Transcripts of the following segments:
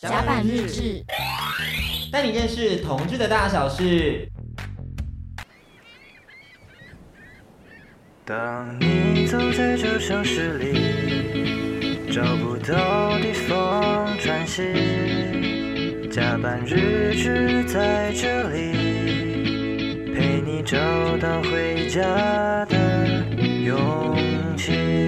甲板日志，带你认识同志的大小事。当你走在这城市里，找不到地方喘息，甲板日志在这里，陪你找到回家的勇气。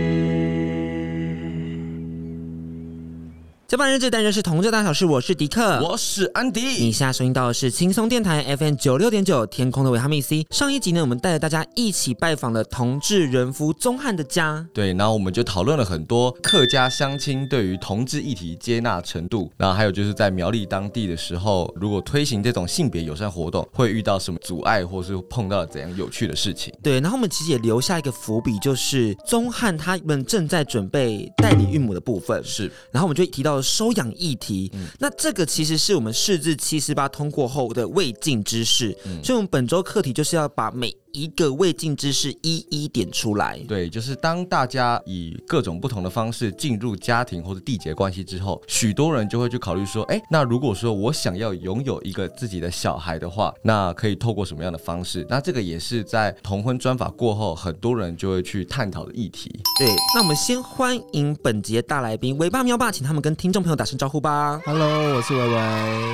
甲板日志，单元是同志大小事，我是迪克，我是安迪。你现在收听到的是轻松电台 FM 九六点九，天空的维他命 C。上一集呢，我们带着大家一起拜访了同志人夫宗汉的家。对，然后我们就讨论了很多客家乡亲对于同志议题接纳程度，然后还有就是在苗栗当地的时候，如果推行这种性别友善活动，会遇到什么阻碍，或是碰到怎样有趣的事情。对，然后我们其实也留下一个伏笔，就是宗汉他们正在准备代理孕母的部分。是，然后我们就提到了收养议题，嗯、那这个其实是我们释字七十八通过后的未尽之事，嗯、所以我们本周课题就是要把每一个未尽之事一一点出来。对，就是当大家以各种不同的方式进入家庭或者缔结关系之后，许多人就会去考虑说，哎，那如果说我想要拥有一个自己的小孩的话，那可以透过什么样的方式？那这个也是在同婚专法过后，很多人就会去探讨的议题。对，那我们先欢迎本集的大来宾，维爸喵爸，请他们跟听众朋友打声招呼吧。Hello，我是维维。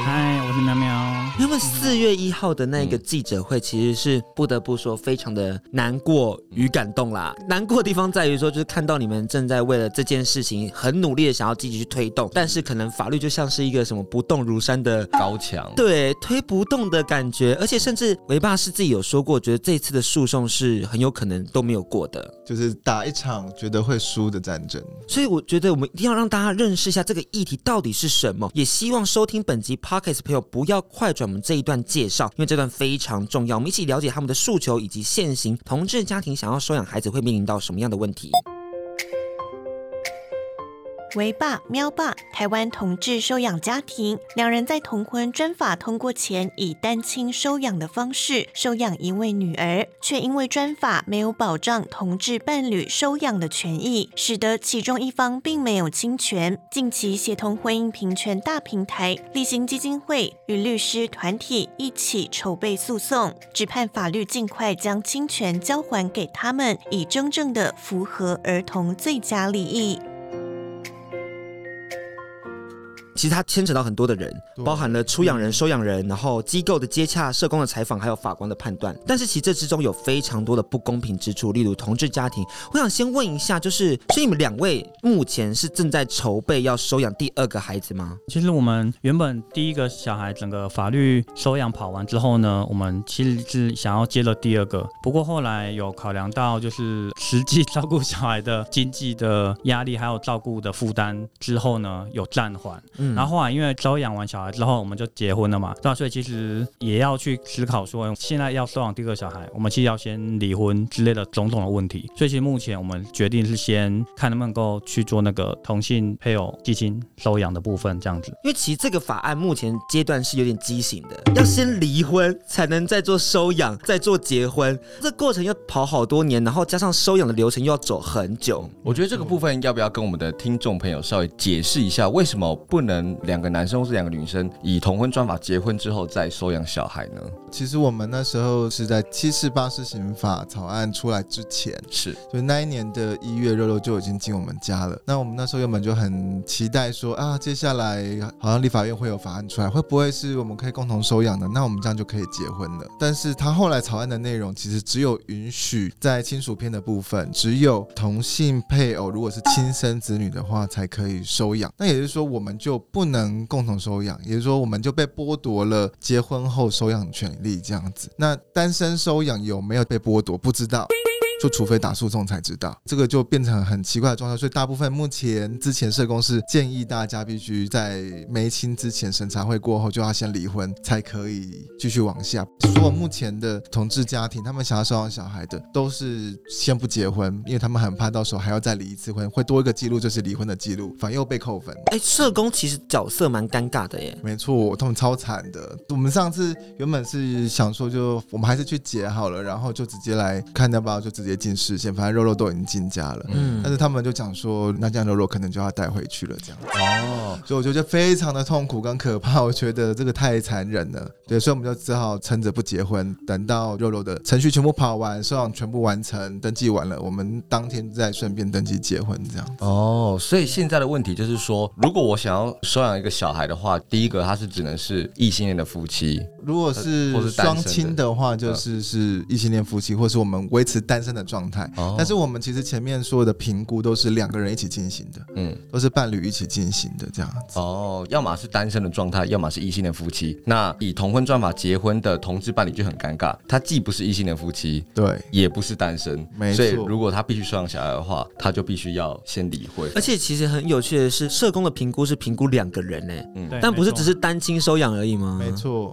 嗨，我是喵喵。因为四月一号的那个记者会，其实是不得不说。说非常的难过与感动啦，难过的地方在于说，就是看到你们正在为了这件事情很努力的想要积极去推动，但是可能法律就像是一个什么不动如山的高墙，对，推不动的感觉，而且甚至维爸是自己有说过，觉得这次的诉讼是很有可能都没有过的，就是打一场觉得会输的战争。所以我觉得我们一定要让大家认识一下这个议题到底是什么，也希望收听本集 Podcast 朋友不要快转我们这一段介绍，因为这段非常重要，我们一起了解他们的诉求。以及现行同志家庭想要收养孩子会面临到什么样的问题？维爸喵爸，台湾同志收养家庭，两人在同婚专法通过前，以单亲收养的方式收养一位女儿，却因为专法没有保障同志伴侣收养的权益，使得其中一方并没有侵权。近期协同婚姻平权大平台、立行基金会与律师团体一起筹备诉讼，只盼法律尽快将侵权交还给他们，以真正的符合儿童最佳利益。其实它牵扯到很多的人，包含了出养人、收养人，然后机构的接洽、社工的采访，还有法官的判断。但是其实这之中有非常多的不公平之处，例如同志家庭。我想先问一下，就是所以你们两位目前是正在筹备要收养第二个孩子吗？其实我们原本第一个小孩整个法律收养跑完之后呢，我们其实是想要接了第二个，不过后来有考量到就是实际照顾小孩的经济的压力，还有照顾的负担之后呢，有暂缓。嗯然后后来，因为收养完小孩之后，我们就结婚了嘛，对吧？所以其实也要去思考说，现在要收养第二个小孩，我们其实要先离婚之类的种种的问题。所以其实目前我们决定是先看能不能够去做那个同性配偶基金收养的部分，这样子。因为其实这个法案目前阶段是有点畸形的，要先离婚才能再做收养，再做结婚，这过程要跑好多年，然后加上收养的流程又要走很久。我觉得这个部分要不要跟我们的听众朋友稍微解释一下，为什么不能？两个男生或是两个女生以同婚专法结婚之后再收养小孩呢？其实我们那时候是在七四八四刑法草案出来之前，是，所以那一年的一月，肉肉就已经进我们家了。那我们那时候原本就很期待说啊，接下来好像立法院会有法案出来，会不会是我们可以共同收养的？那我们这样就可以结婚了。但是他后来草案的内容其实只有允许在亲属篇的部分，只有同性配偶如果是亲生子女的话才可以收养。那也就是说，我们就不能共同收养，也就是说，我们就被剥夺了结婚后收养权利，这样子。那单身收养有没有被剥夺？不知道。就除非打诉讼才知道，这个就变成很奇怪的状态。所以大部分目前之前社工是建议大家必须在没亲之前审查会过后就要先离婚，才可以继续往下。所有目前的同志家庭，他们想要收养小孩的，都是先不结婚，因为他们很怕到时候还要再离一次婚，会多一个记录就是离婚的记录，反而又被扣分。哎，社工其实角色蛮尴尬的耶。没错，他们超惨的。我们上次原本是想说，就我们还是去结好了，然后就直接来看要不要就直接。接进视线，反正肉肉都已经进家了。嗯但是他们就讲说，那这样肉肉可能就要带回去了，这样子。哦，所以我就觉得非常的痛苦跟可怕，我觉得这个太残忍了。对，所以我们就只好撑着不结婚，等到肉肉的程序全部跑完，收养全部完成，登记完了，我们当天再顺便登记结婚，这样。哦，所以现在的问题就是说，如果我想要收养一个小孩的话，第一个他是只能是异性恋的夫妻，如果是双亲的话，就是是异性恋夫妻，或是我们维持单身的状态。哦但是我们其实前面所有的评估都是两个人一起进行的，嗯，都是伴侣一起进行的这样子。哦，要么是单身的状态，要么是异性的夫妻。那以同婚专法结婚的同志伴侣就很尴尬，他既不是异性的夫妻，对，也不是单身，没错所以如果他必须收养小孩的话，他就必须要先离婚。而且其实很有趣的是，社工的评估是评估两个人呢，嗯对但不是只是单亲收养而已吗？没错。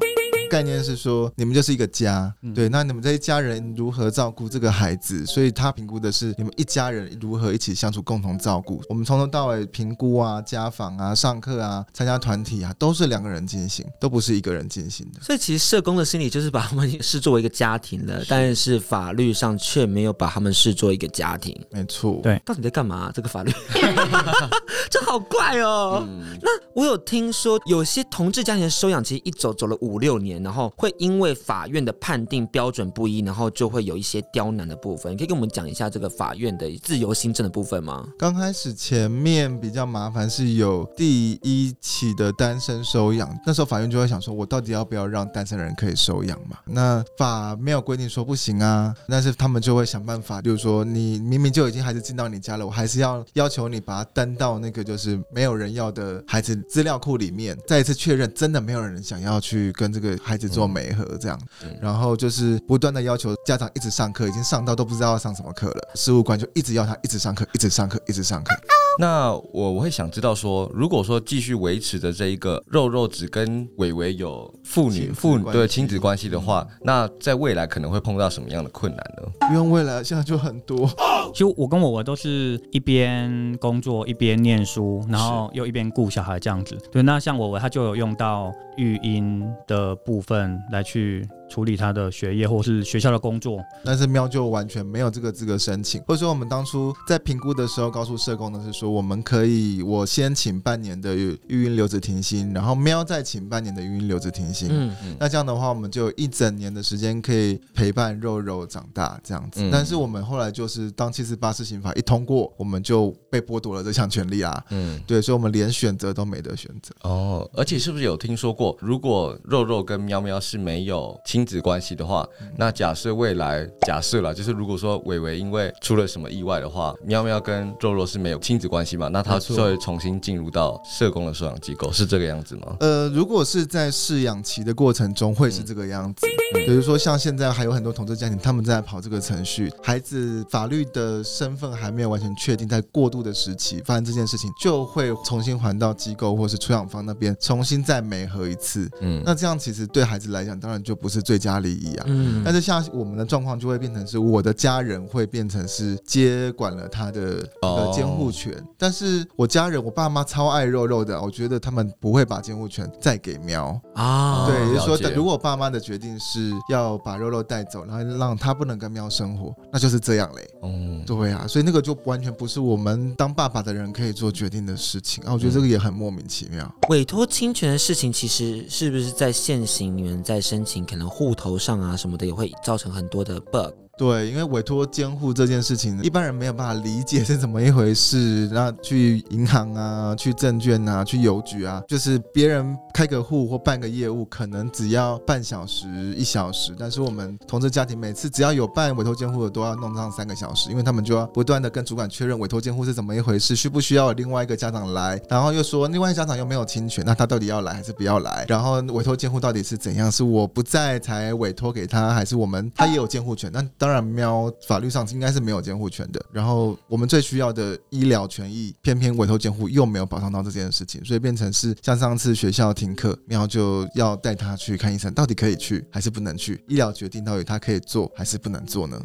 概念是说，你们就是一个家，嗯对，那你们这一家人如何照顾这个孩子？所以他评估的是你们一家人如何一起相处，共同照顾。我们从头到尾评估啊、家访啊、上课啊、参加团体啊，都是两个人进行，都不是一个人进行的。所以其实社工的心理就是把他们视作为一个家庭了，但是法律上却没有把他们视作一个家庭。没错，对到底在干嘛、这个法律，这 好怪哦。嗯那我有听说，有些同志家庭的收养其实一走走了五六年，然后会因为法院的判定标准不一，然后就会有一些刁难的部分。你可以跟我们讲一下这个法院的自由新政的部分吗？刚开始前面比较麻烦，是有第一起的单身收养，那时候法院就会想说，我到底要不要让单身人可以收养嘛？那法没有规定说不行啊，但是他们就会想办法，就是说你明明就已经孩子进到你家了，我还是要要求你把他登到那个就是没有人要的孩子资料库里面，再一次确认真的没有人想要去跟这个孩子做媒合这样，嗯然后就是不断的要求家长一直上课，已经上到都不知道要上什么课了，事务官就一直要他一直上课，一直上课，一直上课。那我我会想知道说，如果说继续维持着这一个肉肉只跟伟伟有父女父对亲子关系的话，那在未来可能会碰到什么样的困难呢？不用未来，现在就很多。其实我跟我我都是一边工作一边念书，然后又一边顾小孩这样子。对，那像我我他就有用到育婴的部分来去处理他的学业或是学校的工作。但是喵就完全没有这个资格申请，或者说我们当初在评估的时候告诉社工的是说，我们可以我先请半年的育婴留职停薪，然后喵再请半年的育婴留职停薪。嗯，那这样的话，我们就一整年的时间可以陪伴肉肉长大这样子。嗯但是我们后来就是当七四八施行法一通过，我们就被剥夺了这项权利啊。嗯，对，所以我们连选择都没得选择。哦，而且是不是有听说过，如果肉肉跟喵喵是没有亲子关系的话，那假设未来假设了，就是如果说伟伟因为出了什么意外的话，喵喵跟肉肉是没有亲子关系嘛，那他就会重新进入到社工的收养机构，是这个样子吗？呃，如果是在试养期的过程中，会是这个样子。比如说，像现在还有很多同志家庭，他们在跑这个程序，孩子法律的身份还没有完全确定，在过渡的时期发生这件事情，就会重新还到机构或是出养方那边，重新再媒合一次。嗯，那这样其实对孩子来讲，当然就不是最佳利益啊。嗯但是像我们的状况就会变成是我的家人会变成是接管了他的哦呃监护权，但是我家人我爸妈超爱肉肉的，我觉得他们不会把监护权再给喵。啊，对，也就是说如果爸妈的决定是要把肉肉带走，然后让他不能跟喵生活，那就是这样嘞。嗯，对啊，所以那个就完全不是我们当爸爸的人可以做决定的事情啊。我觉得这个也很莫名其妙。委托侵权的事情，其实是不是在现行你们在申请可能户头上啊什么的，也会造成很多的 bug。对，因为委托监护这件事情，一般人没有办法理解是怎么一回事。那去银行啊，去证券啊，去邮局啊，就是别人开个户或办个业务，可能只要半小时、一小时，但是我们同志家庭每次只要有办委托监护的，都要弄上三个小时，因为他们就要不断的跟主管确认委托监护是怎么一回事，需不需要另外一个家长来，然后又说另外一个家长又没有侵权，那他到底要来还是不要来？然后委托监护到底是怎样？是我不在才委托给他，还是我们他也有监护权？那当然，喵法律上应该是没有监护权的。然后我们最需要的医疗权益，偏偏委托监护又没有保障到这件事情，所以变成是像上次学校停课，喵就要带他去看医生，到底可以去还是不能去？医疗决定到底他可以做还是不能做呢？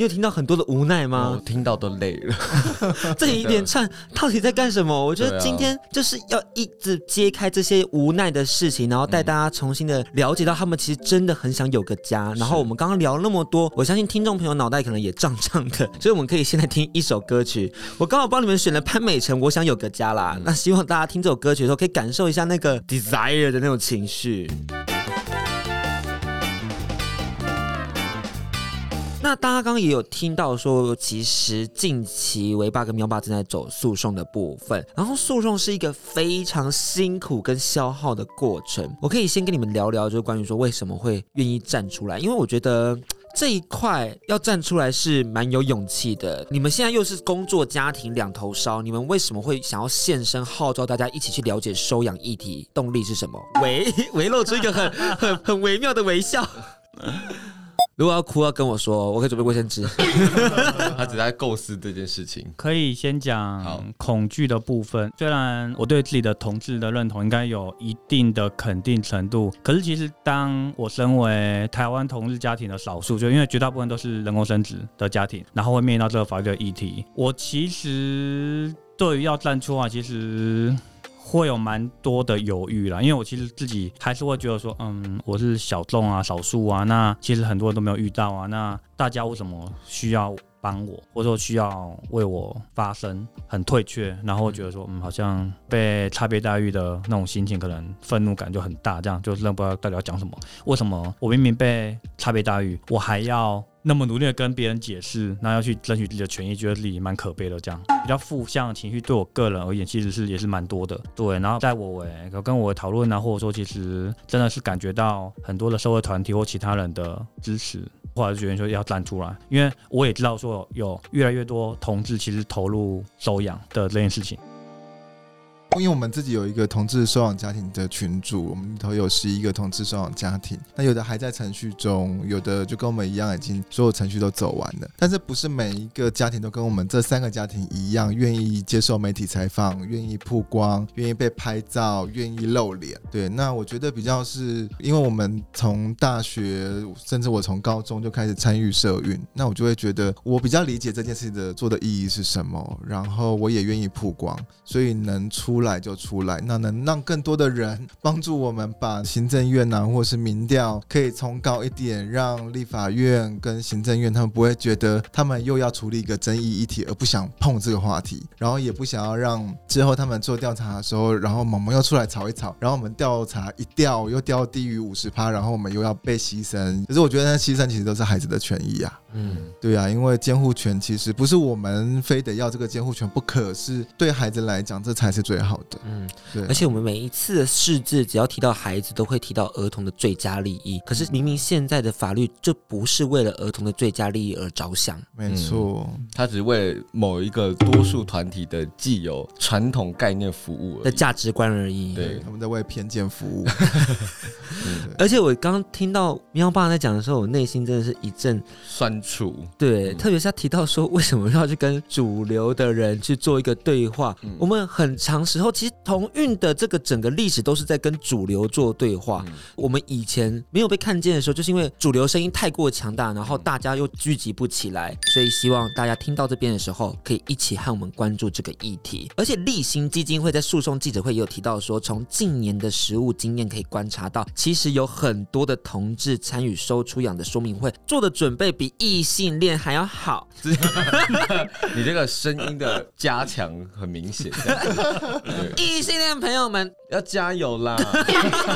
哦，你有听到很多的无奈吗？我听到都累了。这一连串到底在干什么？我觉得今天就是要一直揭开这些无奈的事情，然后带大家重新的了解到他们其实真的很想有个家。然后我们刚刚聊了那么多，我相信听众朋友脑袋可能也胀胀的，所以我们可以现在听一首歌曲。我刚好帮你们选了潘美辰《我想有个家》啦。那希望大家听这首歌曲的时候，可以感受一下那个 desire 的那种情绪。那大家刚刚也有听到说，其实近期维爸跟喵爸正在走诉讼的部分，然后诉讼是一个非常辛苦跟消耗的过程。我可以先跟你们聊聊，就是关于说为什么会愿意站出来，因为我觉得这一块要站出来是蛮有勇气的。你们现在又是工作家庭两头烧，你们为什么会想要现身号召大家一起去了解收养议题？动力是什么？微微露出一个很 很很微妙的微笑。如果要哭，要跟我说，我可以准备卫生纸。他只在构思这件事情。可以先讲恐惧的部分。虽然我对自己的同志的认同应该有一定的肯定程度，可是其实当我身为台湾同志家庭的少数，就因为绝大部分都是人工生殖的家庭，然后会面临到这个法律的议题，我其实对于要站出来，其实。会有蛮多的犹豫啦，因为我其实自己还是会觉得说，嗯，我是小众啊、少数啊，那其实很多人都没有遇到啊，那大家为什么需要帮我，或者说需要为我发声，很退却，然后觉得说，嗯，好像被差别待遇的那种心情，可能愤怒感就很大，这样就真的不知道到底要讲什么。为什么我明明被差别待遇，我还要？那么努力的跟别人解释，那要去争取自己的权益，觉得自己蛮可悲的。这样比较负向的情绪，对我个人而言，其实是也是蛮多的。对，然后在我诶跟我讨论啊，或者说其实真的是感觉到很多的社会团体或其他人的支持，或者是觉得说要站出来，因为我也知道说有越来越多同志其实投入收养的这件事情。因为我们自己有一个同志收养家庭的群组，我们里头有十一个同志收养家庭，那有的还在程序中，有的就跟我们一样，已经所有程序都走完了。但是不是每一个家庭都跟我们这三个家庭一样，愿意接受媒体采访，愿意曝光，愿意被拍照，愿意露脸。对，那我觉得比较是因为我们从大学，甚至我从高中就开始参与社运，那我就会觉得我比较理解这件事情的做的意义是什么，然后我也愿意曝光，所以能出。出来就出来，那能让更多的人帮助我们把行政院呐、啊，或是民调可以冲高一点，让立法院跟行政院他们不会觉得他们又要处理一个争议议题而不想碰这个话题，然后也不想要让之后他们做调查的时候，然后萌萌又出来吵一吵，然后我们调查一调又掉低于五十趴，然后我们又要被牺牲。可是我觉得那牺牲其实都是孩子的权益啊。嗯，对啊，因为监护权其实不是我们非得要这个监护权不可，是对孩子来讲这才是最好。好的，嗯，对，而且我们每一次的释字，只要提到孩子，都会提到儿童的最佳利益。可是明明现在的法律就不是为了儿童的最佳利益而着想，没错，他只是为某一个多数团体的既有传统概念服务的价值观而已。对，他们在为偏见服务。而且我刚听到喵爸在讲的时候，我内心真的是一阵酸楚。对，特别是他提到说，为什么要去跟主流的人去做一个对话？我们很长时。然后其实同运的这个整个历史都是在跟主流做对话。嗯、我们以前没有被看见的时候，就是因为主流声音太过强大，然后大家又聚集不起来。所以希望大家听到这边的时候，可以一起和我们关注这个议题。而且立新基金会在诉讼记者会也有提到说，从近年的实务经验可以观察到，其实有很多的同志参与收出养的说明会，做的准备比异性恋还要好。你这个声音的加强很明显。异性恋朋友们要加油啦！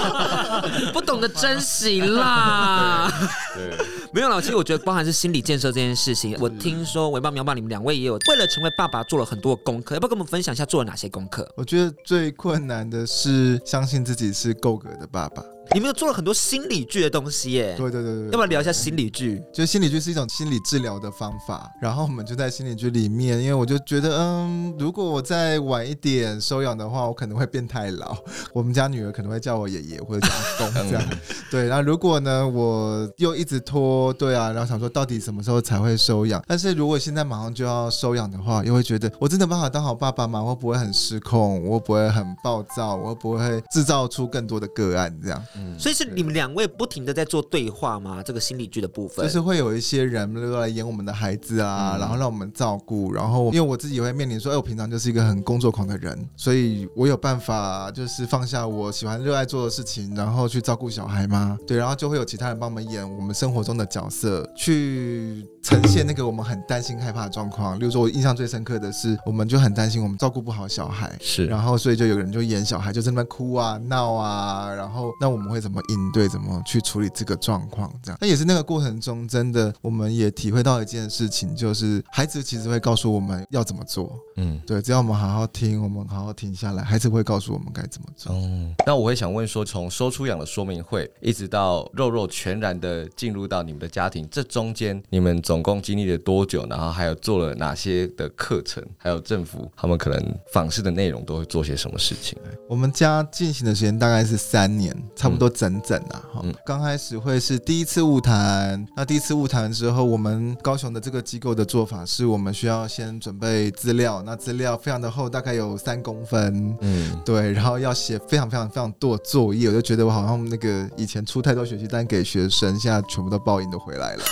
不懂得珍惜啦。对，没有啦。其实我觉得，包含是心理建设这件事情，我听说维爸苗爸你们两位也有为了成为爸爸做了很多的功课，要不要跟我们分享一下做了哪些功课？我觉得最困难的是相信自己是够格的爸爸。你们有做了很多心理剧的东西耶？对对对对，要不要聊一下心理剧？就心理剧是一种心理治疗的方法，然后我们就在心理剧里面，因为我就觉得，嗯，如果我再晚一点收养的话，我可能会变太老，我们家女儿可能会叫我爷爷或者叫阿公 这样。对，然后如果呢，我又一直拖，对啊，然后想说到底什么时候才会收养？但是如果现在马上就要收养的话，又会觉得我真的办法当好爸爸吗？我会不会很失控？我不会很暴躁？我不会制造出更多的个案这样？嗯，所以是你们两位不停的在做对话吗？这个心理剧的部分，就是会有一些人都来演我们的孩子啊，嗯、然后让我们照顾。然后因为我自己也会面临说，哎，我平常就是一个很工作狂的人，所以我有办法就是放下我喜欢热爱做的事情，然后去照顾小孩吗？对，然后就会有其他人帮我们演我们生活中的角色，去呈现那个我们很担心害怕的状况。例如说，我印象最深刻的是，我们就很担心我们照顾不好小孩，是，然后所以就有人就演小孩就在那边哭啊闹啊，然后那我们会怎么应对，怎么去处理这个状况？这样，那也是那个过程中，真的我们也体会到一件事情，就是孩子其实会告诉我们要怎么做。嗯，对，只要我们好好听，我们好好停下来，孩子会告诉我们该怎么做。嗯，那我会想问说，从收出养的说明会一直到肉肉全然的进入到你们的家庭，这中间你们总共经历了多久？然后还有做了哪些的课程？还有政府他们可能访视的内容都会做些什么事情？我们家进行的时间大概是三年，差不多整整啊。刚开始会是第一次误谈，那第一次误谈之后，我们高雄的这个机构的做法是我们需要先准备资料，那资料非常的厚，大概有三公分，嗯，对，然后要写非常非常非常多的作业，我就觉得我好像那个以前出太多学习单给学生，现在全部都报应都回来了。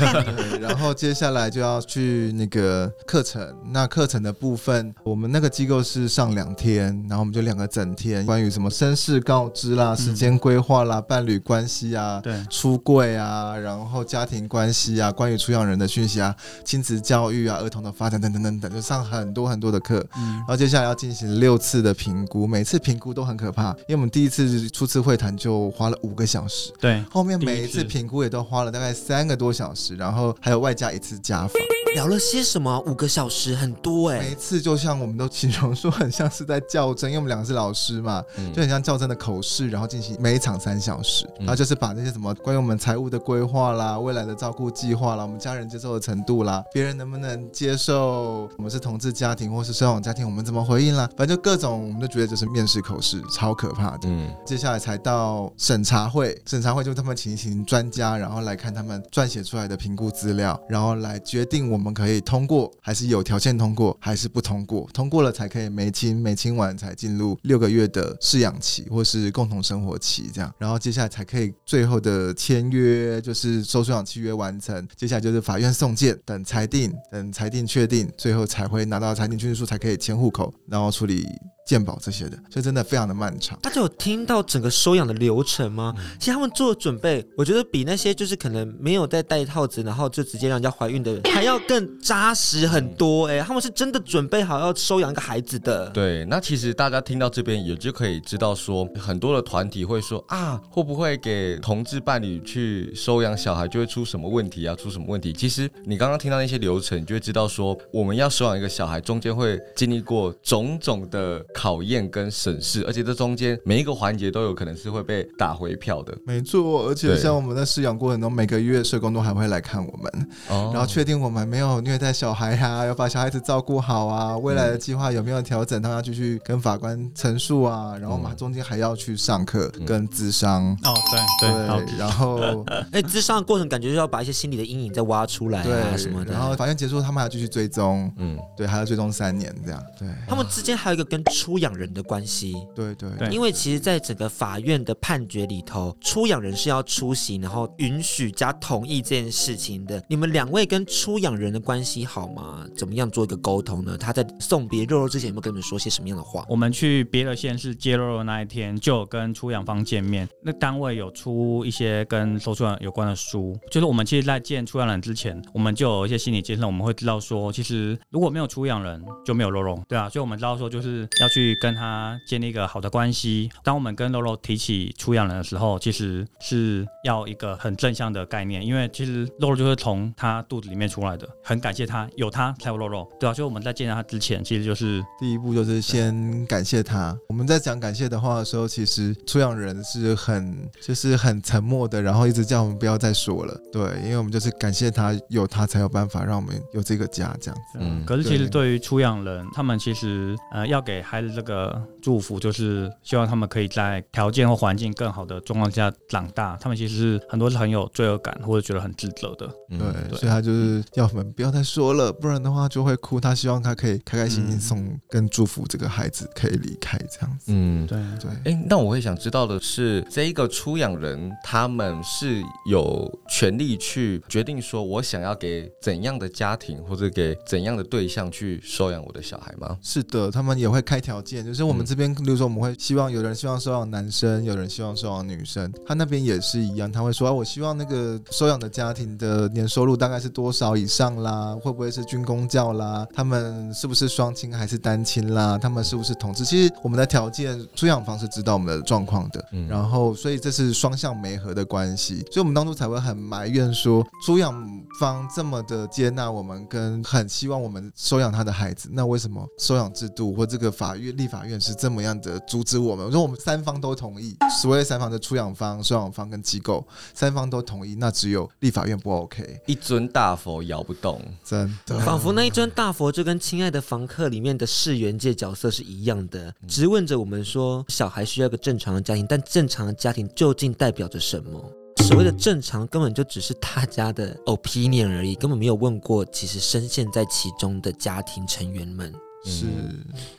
然后接下来就要去那个课程，那课程的部分，我们那个机构是上两天，然后我们就两个整天，关于什么身世告知啦、时间规划啦、伴侣关系啊、对，出柜啊，然后家庭关系啊，关于出养人的讯息啊、亲子教育啊、儿童的发展等等等等，就上很多很多的课。嗯，然后接下来要进行六次的评估，每次评估都很可怕，因为我们第一次初次会谈就花了五个小时，对，后面每一次评估也都花了大概三个多小时，然后还有外加一次家访。聊了些什么？五个小时很多哎、欸，每一次就像我们都形容说，很像是在较真，因为我们两个是老师嘛，嗯、就很像较真的口试，然后进行每一场三小时，嗯、然后就是把那些什么关于我们财务的规划啦、未来的照顾计划啦、我们家人接受的程度啦、别人能不能接受我们是同志家庭或是收养家庭，我们怎么回应啦，反正就各种，我们就觉得就是面试口试超可怕的。嗯，接下来才到审查会，审查会就他们请一群专家，然后来看他们撰写出来的评估资料，然后来决定我们。我们可以通过，还是有条件通过，还是不通过？通过了才可以没清，没清完才进入六个月的试养期，或是共同生活期，这样。然后接下来才可以最后的签约，就是收收养契约完成。接下来就是法院送件，等裁定，等裁定确定，最后才会拿到裁定确认书，才可以迁户口，然后处理。健保这些的，所以真的非常的漫长。大家有听到整个收养的流程吗？嗯、其实他们做的准备，我觉得比那些就是可能没有在戴套子，然后就直接让人家怀孕的人还要更扎实很多。哎，他们是真的准备好要收养一个孩子的。对，那其实大家听到这边也就可以知道说，很多的团体会说啊，会不会给同志伴侣去收养小孩就会出什么问题啊？出什么问题？其实你刚刚听到那些流程，你就会知道说，我们要收养一个小孩，中间会经历过种种的。考验跟审视，而且这中间每一个环节都有可能是会被打回票的。没错，而且像我们在试养过程中，每个月社工都还会来看我们，哦、然后确定我们没有虐待小孩啊，要把小孩子照顾好啊，未来的计划有没有调整，他要继续跟法官陈述啊。然后我们中间还要去上课跟咨商。哦，对对，对然后 哎，咨商的过程感觉就要把一些心理的阴影再挖出来啊什么的。然后法院结束，他们还要继续追踪，嗯，对，还要追踪三年这样。对，他们之间还有一个跟出养人的关系，对对对，因为其实，在整个法院的判决里头，出养人是要出席，然后允许加同意这件事情的。你们两位跟出养人的关系好吗？怎么样做一个沟通呢？他在送别肉肉之前，有没有跟你们说些什么样的话？我们去别的县市接肉肉那一天，就有跟出养方见面，那单位有出一些跟收出养有关的书，就是我们其实，在见出养人之前，我们就有一些心理建设，我们会知道说，其实如果没有出养人，就没有肉肉，对啊，所以我们知道说，就是要去跟。他建立一个好的关系。当我们跟肉肉提起出养人的时候，其实是要一个很正向的概念，因为其实肉肉就是从他肚子里面出来的，很感谢他，有他才有肉肉，对啊，所以我们在见到他之前，其实就是第一步就是先感谢他。我们在讲感谢的话的时候，其实出养人是很就是很沉默的，然后一直叫我们不要再说了，对，因为我们就是感谢他，有他才有办法让我们有这个家这样子。嗯，可是其实对于出养人，他们其实呃要给孩的这个祝福，就是希望他们可以在条件或环境更好的状况下长大。他们其实是很多是很有罪恶感或者觉得很自责的。对，对，所以他就是要我们不要再说了，不然的话就会哭。他希望他可以开开心心送跟祝福这个孩子可以离开这样子。嗯，对对。哎、欸，那我会想知道的是，这一个出养人他们是有权利去决定说，我想要给怎样的家庭或者给怎样的对象去收养我的小孩吗？是的，他们也会开条件，就是我们这边，比如说我们会希望有人希望收养男生，有人希望收养女生，他那边也是一样，他会说啊，我希望那个收养的家庭的年收入大概是多少以上啦，会不会是军公教啦，他们是不是双亲还是单亲啦，他们是不是同志？其实我们的条件，收养方是知道我们的状况的，嗯，然后所以这是双向媒合的关系，所以我们当初才会很埋怨说，收养方这么的接纳我们，跟很希望我们收养他的孩子，那为什么收养制度或这个法院立法院是这么样的阻止我们？我说我们三方都同意，所谓三方的出养方、收养方跟机构三方都同意，那只有立法院不 OK。一尊大佛摇不动，真的，仿佛那一尊大佛就跟《亲爱的房客》里面的世元界角色是一样的，质问着我们说：小孩需要一个正常的家庭，但正常的家庭究竟代表着什么？所谓的正常，根本就只是大家的 opinion 而已，根本没有问过其实深陷在其中的家庭成员们。是，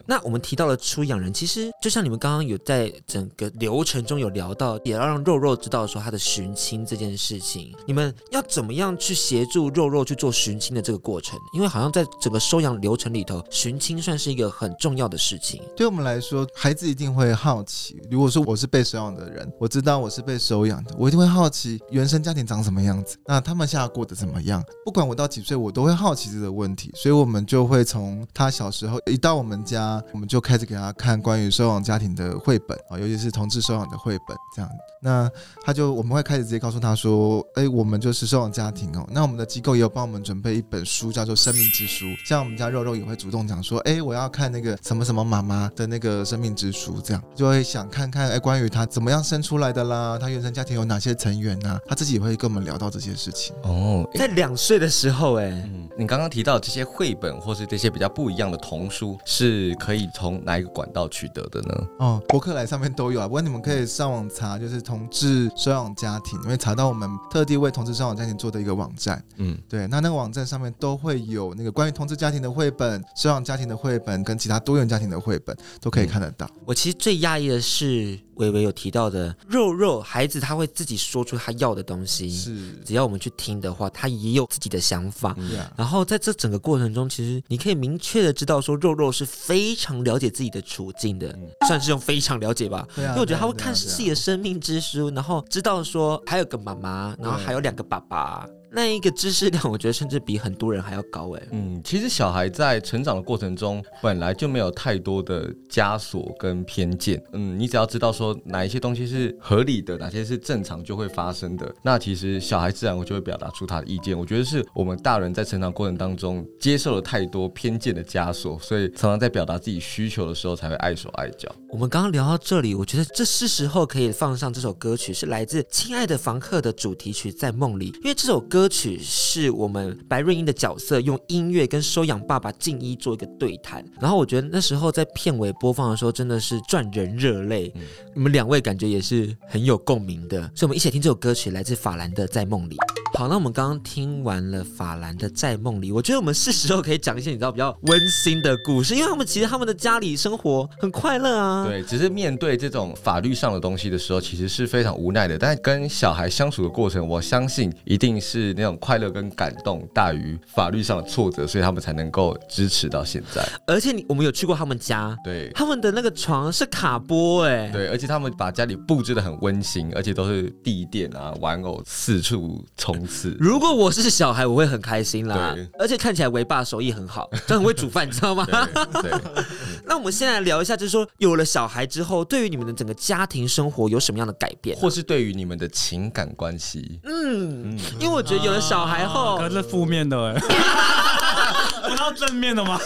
那我们提到了出养人，其实就像你们刚刚有在整个流程中有聊到，也要让肉肉知道说他的寻亲这件事情，你们要怎么样去协助肉肉去做寻亲的这个过程？因为好像在整个收养流程里头，寻亲算是一个很重要的事情。对我们来说，孩子一定会好奇。如果说我是被收养的人，我知道我是被收养的，我一定会好奇原生家庭长什么样子，那他们现在过得怎么样？不管我到几岁，我都会好奇这个问题。所以，我们就会从他小时候。一到我们家，我们就开始给他看关于收养家庭的绘本啊，尤其是同志收养的绘本，这样。那他就我们会开始直接告诉他说，哎，我们就是收养家庭哦。那我们的机构也有帮我们准备一本书，叫做《生命之书》。像我们家肉肉也会主动讲说，哎，我要看那个什么什么妈妈的那个生命之书，这样就会想看看，哎，关于他怎么样生出来的啦，他原生家庭有哪些成员呐、啊？他自己也会跟我们聊到这些事情。哦，在两岁的时候，哎，嗯，你刚刚提到这些绘本或是这些比较不一样的童书，是可以从哪一个管道取得的呢？哦，博客来上面都有啊，不过你们可以上网查，就是同志收养家庭，因为查到我们特地为同志收养家庭做的一个网站。嗯，对，那那个网站上面都会有那个关于同志家庭的绘本、收养家庭的绘本跟其他多元家庭的绘本都可以看得到。我其实最讶异的是。微微有提到的肉肉孩子，他会自己说出他要的东西，是只要我们去听的话，他也有自己的想法。嗯、然后在这整个过程中，其实你可以明确的知道说，肉肉是非常了解自己的处境的，嗯、算是用非常了解吧。对啊，因为我觉得他会看自己的生命之书，然后知道说还有个妈妈，然后还有两个爸爸。那一个知识量，我觉得甚至比很多人还要高哎。嗯，其实小孩在成长的过程中，本来就没有太多的枷锁跟偏见。嗯，你只要知道说哪一些东西是合理的，哪些是正常就会发生的，那其实小孩自然我就会表达出他的意见。我觉得是我们大人在成长过程当中接受了太多偏见的枷锁，所以常常在表达自己需求的时候才会碍手碍脚。我们刚刚聊到这里，我觉得这是时候可以放上这首歌曲，是来自《亲爱的房客》的主题曲《在梦里》，因为这首歌。歌曲是我们白瑞英的角色用音乐跟收养爸爸静一做一个对谈，然后我觉得那时候在片尾播放的时候真的是赚人热泪，嗯、你们两位感觉也是很有共鸣的，所以我们一起来听这首歌曲，来自法兰的《在梦里》。好，那我们刚刚听完了法兰的《在梦里》，我觉得我们是时候可以讲一些你知道比较温馨的故事，因为他们其实他们的家里生活很快乐啊。对，只是面对这种法律上的东西的时候，其实是非常无奈的。但跟小孩相处的过程，我相信一定是那种快乐跟感动大于法律上的挫折，所以他们才能够支持到现在。而且你我们有去过他们家，对，他们的那个床是卡波哎，对，而且他们把家里布置的很温馨，而且都是地垫啊，玩偶四处冲刺。如果我是小孩，我会很开心啦。对而且看起来维爸手艺很好，他很会煮饭，你知道吗？对。对 那我们现在来聊一下，就是说有了小孩之后，对于你们的整个家庭生活有什么样的改变，或是对于你们的情感关系？嗯，嗯因为我觉得有了小孩后，可是负面的哎，不要正面的吗？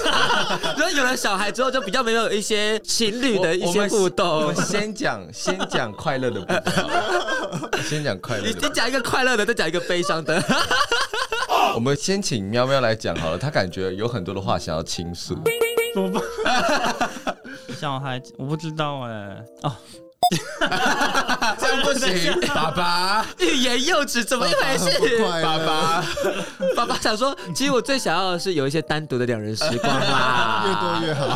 所以有了小孩之后，就比较没有一些情侣的一些互动。我，我们先讲，先讲快乐的部分，先讲快乐。你你讲一个快乐的，再讲一个悲伤的。我们先请喵喵来讲好了，他感觉有很多的话想要倾诉。怎么办？小孩子我不知道哎、哦，这样不行，爸爸，欲言又止，怎么一回事？爸爸，爸爸想说，其实我最想要的是有一些单独的两人时光啦，越多越好。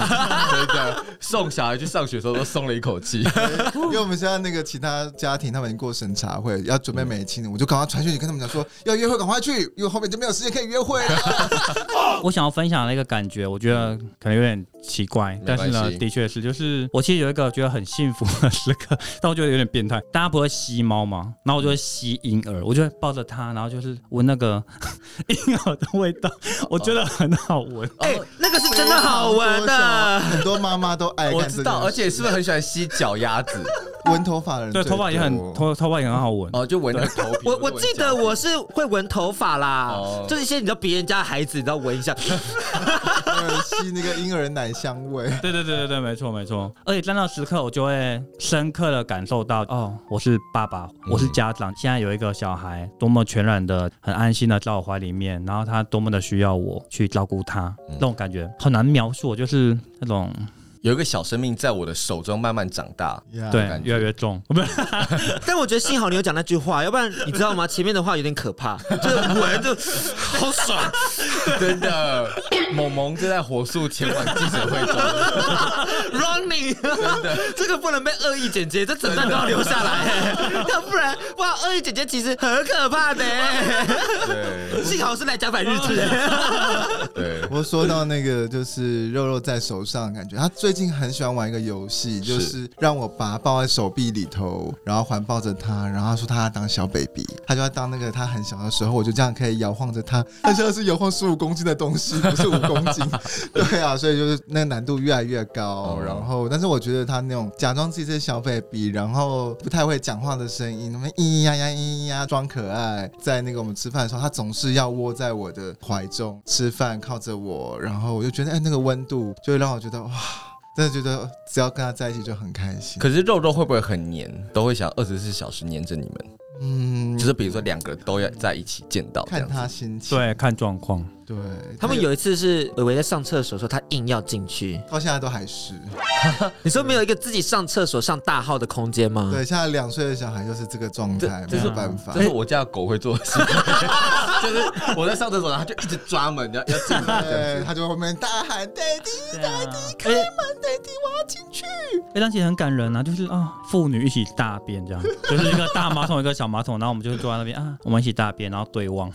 真的送小孩去上学的时候都松了一口气。因为我们现在那个其他家庭，他们已经过审查会，要准备美亲了，我就赶快传讯息跟他们讲说要约会，赶快去，因为后面就没有时间可以约会了。我想要分享的一个感觉，我觉得可能有点奇怪，但是呢，的确是，就是我其实有一个觉得很幸福的但 我觉得有点变态。大家不会吸猫吗？然后我就会吸婴儿，我就会抱着它，然后就是闻那个 婴儿的味道，我觉得很好闻。哎、那个是真的好闻的。很多妈妈都爱。我知道，而且是不是很喜欢吸脚丫子？闻头发的人对，头发也很头头发也很好闻。哦，就闻那个头皮。我我记得我是会闻头发啦，哦就是一些你知道别人家的孩子，你知道闻一下，吸那个婴儿奶香味。对对对对对，没错没错。而且在那时刻，我就会深刻的感受到，哦，我是爸爸，我是家长，现在有一个小孩，多么全然的、很安心的在我怀里面，然后他多么的需要我去照顾他，那种感觉很难描述，就是那种有一个小生命在我的手中慢慢长大。呀对感觉越来越重，不 但我觉得幸好你有讲那句话，要不然你知道吗？前面的话有点可怕，就是闻就好爽。真的，萌萌正在火速前往记者会中。Running，真的，这个不能被恶意剪接，这整段都要留下来，要不然哇，恶意剪接其实很可怕的。对幸好是来甲板日志。对，我说到那个就是肉肉在手上的感觉，他最近很喜欢玩一个游戏，就是让我把他抱在手臂里头，然后环抱着他，然后他说他要当小 baby，他就要当那个他很小的时候，我就这样可以摇晃着他，他像是摇晃十五公斤的东西，不是五公斤。对啊，所以就是那个难度越来越高。哦然后，但是我觉得他那种假装自己是小 baby，然后不太会讲话的声音，那么咿咿呀呀咿咿呀装可爱，在那个我们吃饭的时候，他总是要窝在我的怀中吃饭，靠着我，然后我就觉得，哎，那个温度就会让我觉得哇，真的觉得只要跟他在一起就很开心。可是肉肉会不会很黏？都会想二十四小时黏着你们？嗯，就是比如说两个都要在一起见到，看他他心情。对，看状况。对，他们有一次是伟伟在上厕所的时候，他硬要进去。到现在都还是。你说没有一个自己上厕所上大号的空间吗？对，现在两岁的小孩就是这个状态，没这这是有办法这。是我家的狗会做的事，就是我在上厕所，然后它就一直抓门，要要进来 对，他就会后面大喊 “daddy”。对啊，开门，daddy，我要进去。哎，但其实很感人啊，就是啊，父女一起大便这样，就是一个大马桶，一个小马桶，然后我们就会坐在那边啊，我们一起大便，然后对望。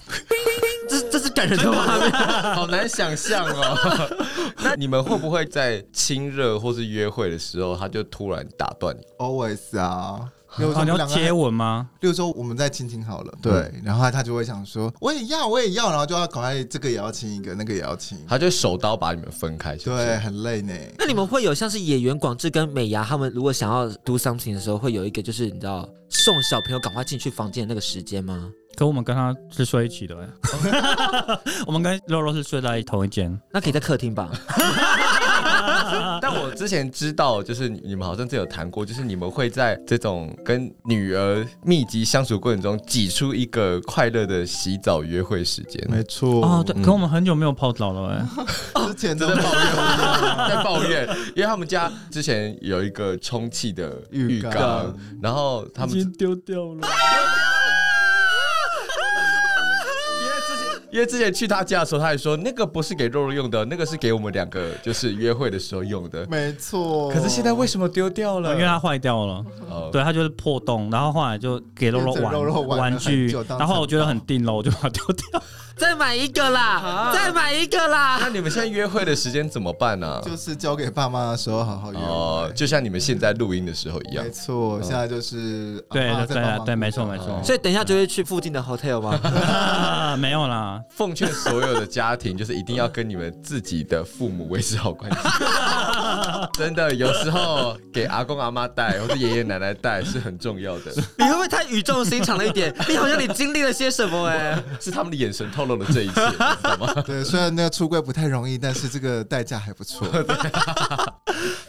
这这是感人的画面。好难想象哦。那你们会不会在亲热或是约会的时候，他就突然打断你？Always 啊。比如好，你要说两个接吻吗？比如说我们在亲亲好了，对，然后他就会想说我也要，我也要，然后就要赶快这个也要亲一个，那个也要亲，他就手刀把你们分开，是是对，很累呢。那你们会有像是野原广志跟美牙他们如果想要 do something 的时候，会有一个就是你知道送小朋友赶快进去房间的那个时间吗？可我们跟他是睡一起的哎，我们跟肉肉是睡在同一间。那可以在客厅吧？但我之前知道，就是你们好像真有谈过，就是你们会在这种跟女儿密集相处过程中，挤出一个快乐的洗澡约会时间。没错哦，对，可我们很久没有泡澡了哎。之前都在抱怨，在抱怨，因为他们家之前有一个充气的浴浴缸缸，然后他们已经丢掉了。因为之前去他家的时候，他还说那个不是给肉肉用的，那个是给我们两个就是约会的时候用的。没错。可是现在为什么丢掉了？因为它坏掉了，哦对，它就是破洞，然后后来就给肉肉玩肉肉玩玩具然后我觉得很定了，我就把它丢掉。再买一个啦，再买一个啦。那你们现在约会的时间怎么办呢？就是交给爸妈的时候好好约，。哦就像你们现在录音的时候一样没。错，现在就是对对对阿妈在帮忙对，没错没错。所以等一下就会去附近的 hotel 吗？啊，没有啦，奉劝所有的家庭，就是一定要跟你们自己的父母维持好关系。真的，有时候给阿公阿妈带或者爷爷奶奶带是很重要的，你会不会太语重心长了一点？你好像你经历了些什么哎、是他们的眼神透露了这一切，你知道吗？对，虽然那个出柜不太容易，但是这个代价还不错。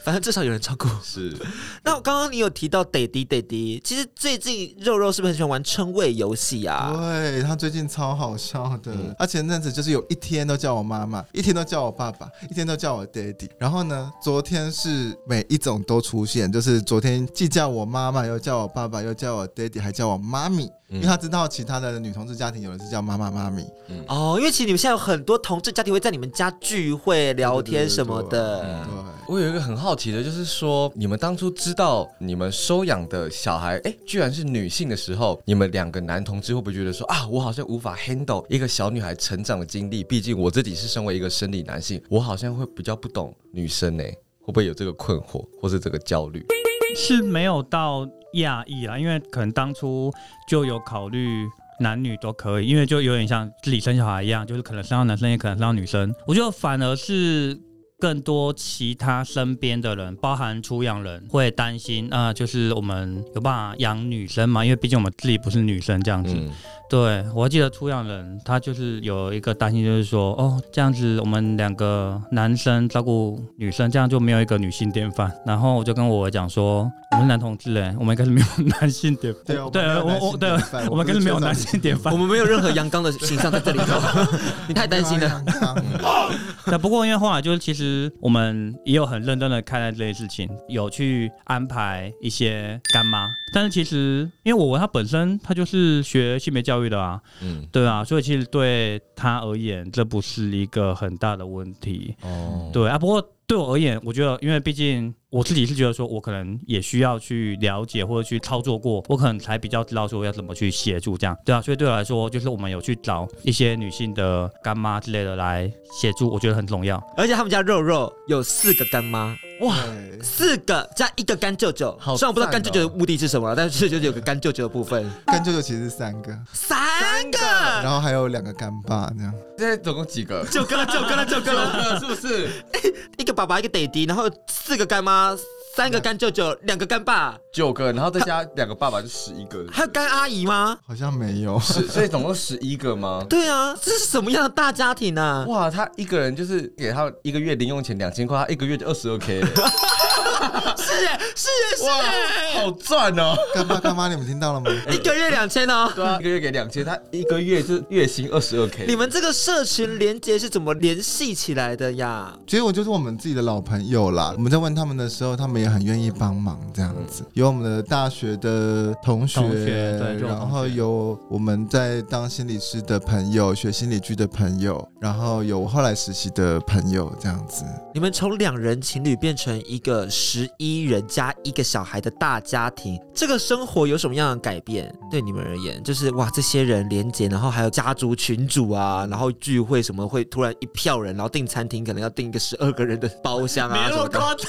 反正至少有人照顾。是。那刚刚你有提到 dadd，其实最近肉肉是不是很喜欢玩称谓游戏啊？对，他最近超好笑的，嗯、他前阵子就是有一天都叫我妈妈，一天都叫我爸爸，一天都叫我爹地。然后呢，昨天是每一种都出现，就是昨天既叫我妈妈，又叫我爸爸，又叫我爹地，还叫我妈咪。因为他知道其他的女同志家庭有的是叫妈妈妈咪，嗯哦，因为其实你们现在有很多同志家庭会在你们家聚会聊天什么的。对，我有一个很好奇的，就是说你们当初知道你们收养的小孩，哎，居然是女性的时候，你们两个男同志会不会觉得说啊，我好像无法 handle 一个小女孩成长的经历？毕竟我自己是身为一个生理男性，我好像会比较不懂女生呢，会不会有这个困惑或是这个焦虑？是没有到讶异啦，因为可能当初就有考虑男女都可以，因为就有点像自己生小孩一样，就是可能生到男生，也可能生到女生。我觉得反而是更多其他身边的人，包含出养人，会担心啊、就是我们有办法养女生嘛？因为毕竟我们自己不是女生这样子。对，我还记得出养人，他就是有一个担心，就是说，哦，这样子我们两个男生照顾女生，这样就没有一个女性典范。然后我就跟我讲说，我们男同志哎，我们应该是没有男性典范。对，对，我我对，我们应该是没有男性典范，我们没有任何阳刚的形象在这里头。你太担心了。那不过因为后来就是其实我们也有很认真的看待这些事情，有去安排一些干妈。但是其实因为我他本身他就是学性别教育。对的啊，嗯，对啊，所以其实对他而言，这不是一个很大的问题。哦，对啊，不过对我而言，我觉得，因为毕竟。我自己是觉得说，我可能也需要去了解或者去操作过，我可能才比较知道说要怎么去协助这样，对啊，所以对我来说，就是我们有去找一些女性的干妈之类的来协助，我觉得很重要。而且他们家肉肉有四个干妈，哇，四个加一个干舅舅。好，虽然我不知道干舅舅的目的是什么，但是就是有个干舅舅的部分。干舅舅其实是三个，三个，然后还有两个干爸这样。现在总共几个？九个了，九个了，九个了，是不是？一个爸爸，一个爹地，然后四个干妈。三个干舅舅，两个干爸，九个，然后再加两个爸爸就十一个。还有干阿姨吗？好像没有，是所以总共十一个吗？对啊，这是什么样的大家庭啊？哇，他一个人就是给他一个月零用钱两千块，他一个月就二十二 K。是耶，是耶，好赚哦！干妈干妈，你们听到了吗？一个月两千哦，对啊，一个月给两千，他一个月就月薪二十二 K。你们这个社群连接是怎么联系起来的呀？其实我就是我们自己的老朋友啦。我们在问他们的时候，他们也很愿意帮忙这样子。有我们的大学的同学，同学对，然后有我们在当心理师的朋友，学心理剧的朋友，然后有后来实习的朋友这样子。你们从两人情侣变成一个十一人加一个小孩的大家庭，这个生活有什么样的改变？对你们而言，就是哇，这些人连结，然后还有家族群组啊，然后聚会什么会突然一票人，然后订餐厅可能要订一个十二个人的包厢啊，没那么夸张，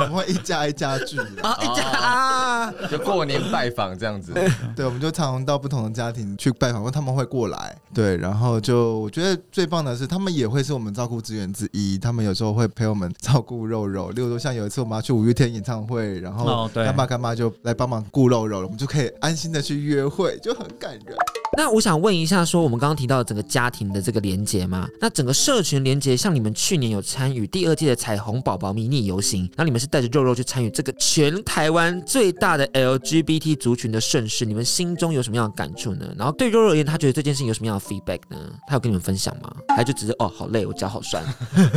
我们会一家一家聚 啊，一家啊，就过年拜访这样子。对，我们就常常到不同的家庭去拜访，问他们会过来。对，然后就我觉得最棒的是，他们也会是我们照顾资源之一，他们有时候会陪我们照顾肉肉，例如说像有一次我们要去五月天演唱会，然后干爸干妈就来帮忙顾肉肉了，我们就可以安心的去约会，就很感人。那我想问一下，说我们刚刚提到整个家庭的这个连结嘛，那整个社群连结，像你们去年有参与第二届的彩虹宝宝迷你游行，那你们是带着肉肉去参与这个全台湾最大的 LGBT 族群的盛事，你们心中有什么样的感触呢？然后对肉肉而言，他觉得这件事情有什么样的 feedback 呢？他有跟你们分享吗？还就只是哦，好累，我脚好酸。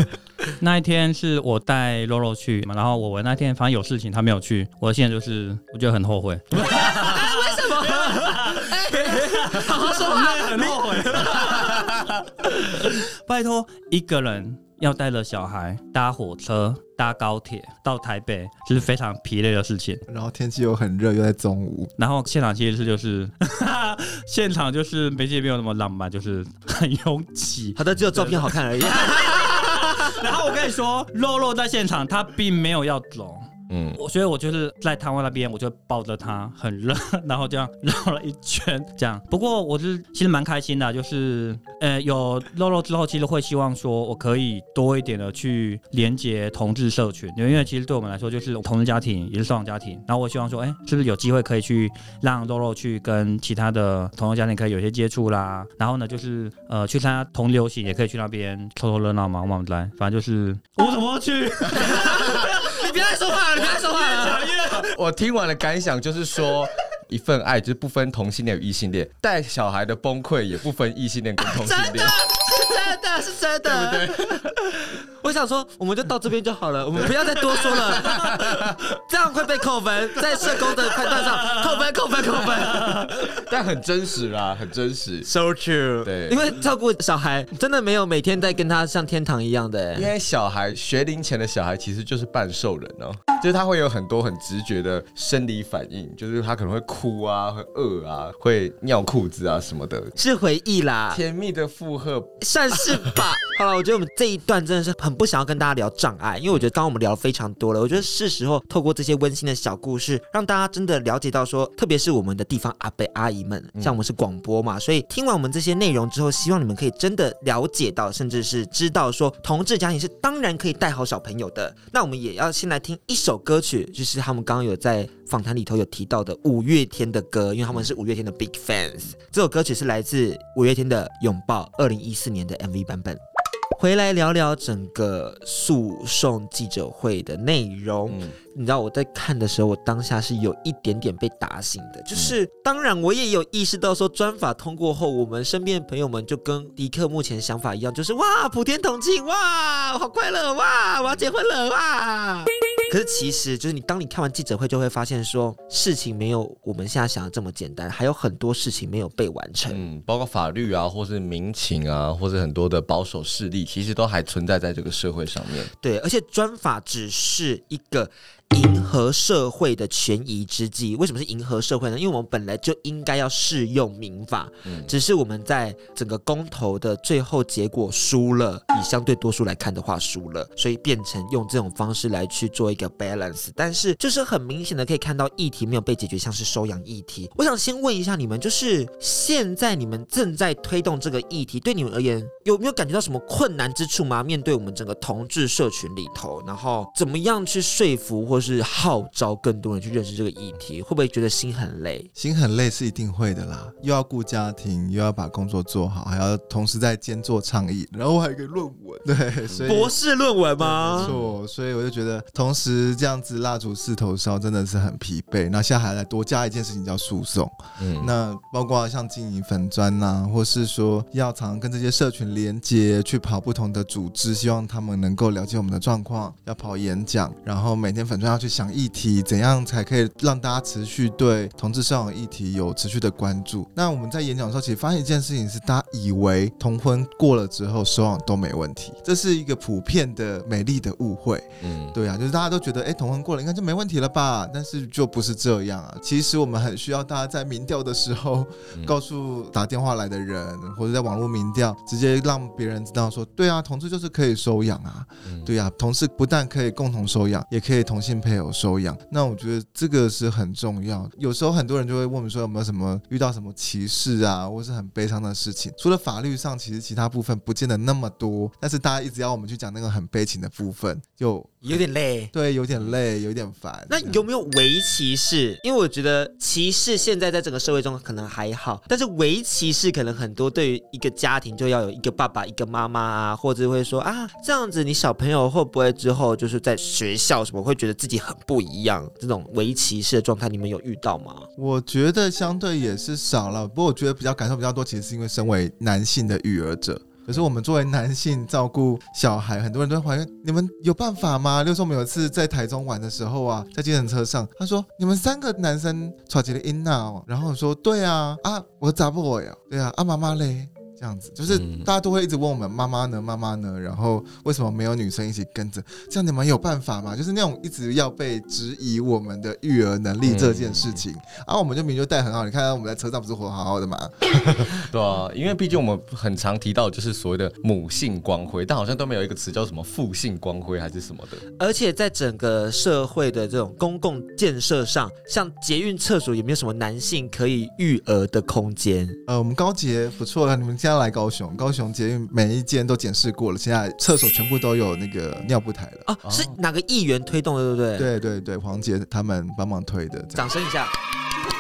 那一天是我带肉肉去嘛，然后我我那天反正有事情，他没有去。我现在就是我觉得很后悔。为什么？好好说话，很后悔。拜托，一个人要带着小孩搭火车、搭高铁到台北，就是非常疲累的事情。然后天气又很热，又在中午。然后现场其实是就是，现场就是没没有那么浪漫，就是很拥挤。好的，只有照片好看而已。然后我跟你说，肉肉在现场，他并没有要走。嗯，我所以，我就是在台湾那边，我就抱着他，很热，然后这样绕了一圈，这样。不过我是其实蛮开心的，就是呃有肉肉之后，其实会希望说我可以多一点的去连接同志社群，因为其实对我们来说，就是同志家庭也是收养家庭。然后我希望说，哎，是不是有机会可以去让肉肉去跟其他的同志家庭可以有些接触啦？然后呢，就是呃去参加同流行，也可以去那边凑凑热闹嘛，我们来，反正就是我怎么去。你别再说话了，你别再说话了。我听完的感想就是说，一份爱就是不分同性恋与异性恋，带小孩的崩溃也不分异性恋跟同性恋。真的是真的，对不对？我想说，我们就到这边就好了，我们不要再多说了，这样会被扣分，在社工的判断上扣分、扣分、扣分。但很真实啦，很真实，so true。对，因为照顾小孩真的没有每天在跟他像天堂一样的，因为小孩学龄前的小孩其实就是半兽人哦，就是他会有很多很直觉的生理反应，就是他可能会哭啊，会饿啊，会尿裤子啊什么的，是回忆啦，甜蜜的负荷。算是吧。好了，我觉得我们这一段真的是很不想要跟大家聊障碍，因为我觉得刚刚我们聊了非常多了。我觉得是时候透过这些温馨的小故事，让大家真的了解到说，特别是我们的地方阿伯阿姨们，像我们是广播嘛，所以听完我们这些内容之后，希望你们可以真的了解到，甚至是知道说，同志家庭是当然可以带好小朋友的。那我们也要先来听一首歌曲，就是他们刚刚有在访谈里头有提到的五月天的歌，因为他们是五月天的 big fans。这首歌曲是来自五月天的《拥抱》，二零一四年的 MV 版本。回来聊聊整个诉讼记者会的内容。你知道我在看的时候，我当下是有一点点被打醒的。就是当然，我也有意识到说，专法通过后，我们身边的朋友们就跟迪克目前想法一样，就是哇，普天同庆，哇，好快乐，哇，我要结婚了，哇。可是其实，就是你当你看完记者会，就会发现说，事情没有我们现在想的这么简单，还有很多事情没有被完成。嗯，包括法律啊，或是民情啊，或是很多的保守势力，其实都还存在在这个社会上面。对，而且专法只是一个。迎合社会的权宜之计，为什么是迎合社会呢？因为我们本来就应该要适用民法，嗯，只是我们在整个公投的最后结果输了，以相对多数来看的话输了，所以变成用这种方式来去做一个 balance。但是就是很明显的可以看到议题没有被解决，像是收养议题。我想先问一下你们，就是现在你们正在推动这个议题，对你们而言有没有感觉到什么困难之处吗？面对我们整个同志社群里头，然后怎么样去说服或或是号召更多人去认识这个议题，会不会觉得心很累？心很累是一定会的啦，又要顾家庭，又要把工作做好，还要同时在兼做倡议，然后还有一个论文，对，所以博士论文吗？没错，所以我就觉得同时这样子蜡烛四头烧，真的是很疲惫。那现在还来多加一件事情叫诉讼，嗯，那包括像经营粉砖呐、啊，或是说要常常跟这些社群连接，去跑不同的组织，希望他们能够了解我们的状况，要跑演讲，然后每天粉专。要去想议题，怎样才可以让大家持续对同志收养议题有持续的关注？那我们在演讲的时候，其实发现一件事情是，大家以为同婚过了之后收养都没问题，这是一个普遍的美丽的误会。嗯，对啊，就是大家都觉得，哎，同婚过了应该就没问题了吧？但是就不是这样啊。其实我们很需要大家在民调的时候，告诉打电话来的人，或者在网络民调，直接让别人知道说，对啊，同志就是可以收养啊。对啊，同志不但可以共同收养，也可以同性。配偶收养，那我觉得这个是很重要。有时候很多人就会问我们说，有没有什么遇到什么歧视啊，或是很悲伤的事情？除了法律上，其实其他部分不见得那么多。但是大家一直要我们去讲那个很悲情的部分，就有点累。对，有点累，有点烦。那有没有围棋式？因为我觉得歧视现在在整个社会中可能还好，但是围棋式可能很多。对于一个家庭，就要有一个爸爸，一个妈妈啊，或者会说啊，这样子你小朋友会不会之后就是在学校什么会觉得自己很不一样，这种围棋式的状态，你们有遇到吗？我觉得相对也是少了，不过我觉得比较感受比较多，其实是因为身为男性的育儿者，可是我们作为男性照顾小孩，很多人都会怀疑你们有办法吗？例如说我们有一次在台中玩的时候啊，在计程车上，他说你们三个男生吵起了音闹，然后我说对啊，啊我咋不我呀？对啊，啊妈妈嘞？这样子就是大家都会一直问我们妈妈呢，妈妈呢？然后为什么没有女生一起跟着？这样你们有办法吗？就是那种一直要被质疑我们的育儿能力这件事情，然后、嗯啊、我们就明明就带很好，你看看我们在车上不是活好好的嘛？对啊，因为毕竟我们很常提到就是所谓的母性光辉，但好像都没有一个词叫什么父性光辉还是什么的。而且在整个社会的这种公共建设上，像捷运厕所有没有什么男性可以育儿的空间？呃，我们高捷不错了，你们。现在来高雄，高雄捷运每一间都检视过了，现在厕所全部都有那个尿布台了。啊，是哪个议员推动的，对不对？对对对，黄杰他们帮忙推的。掌声一下。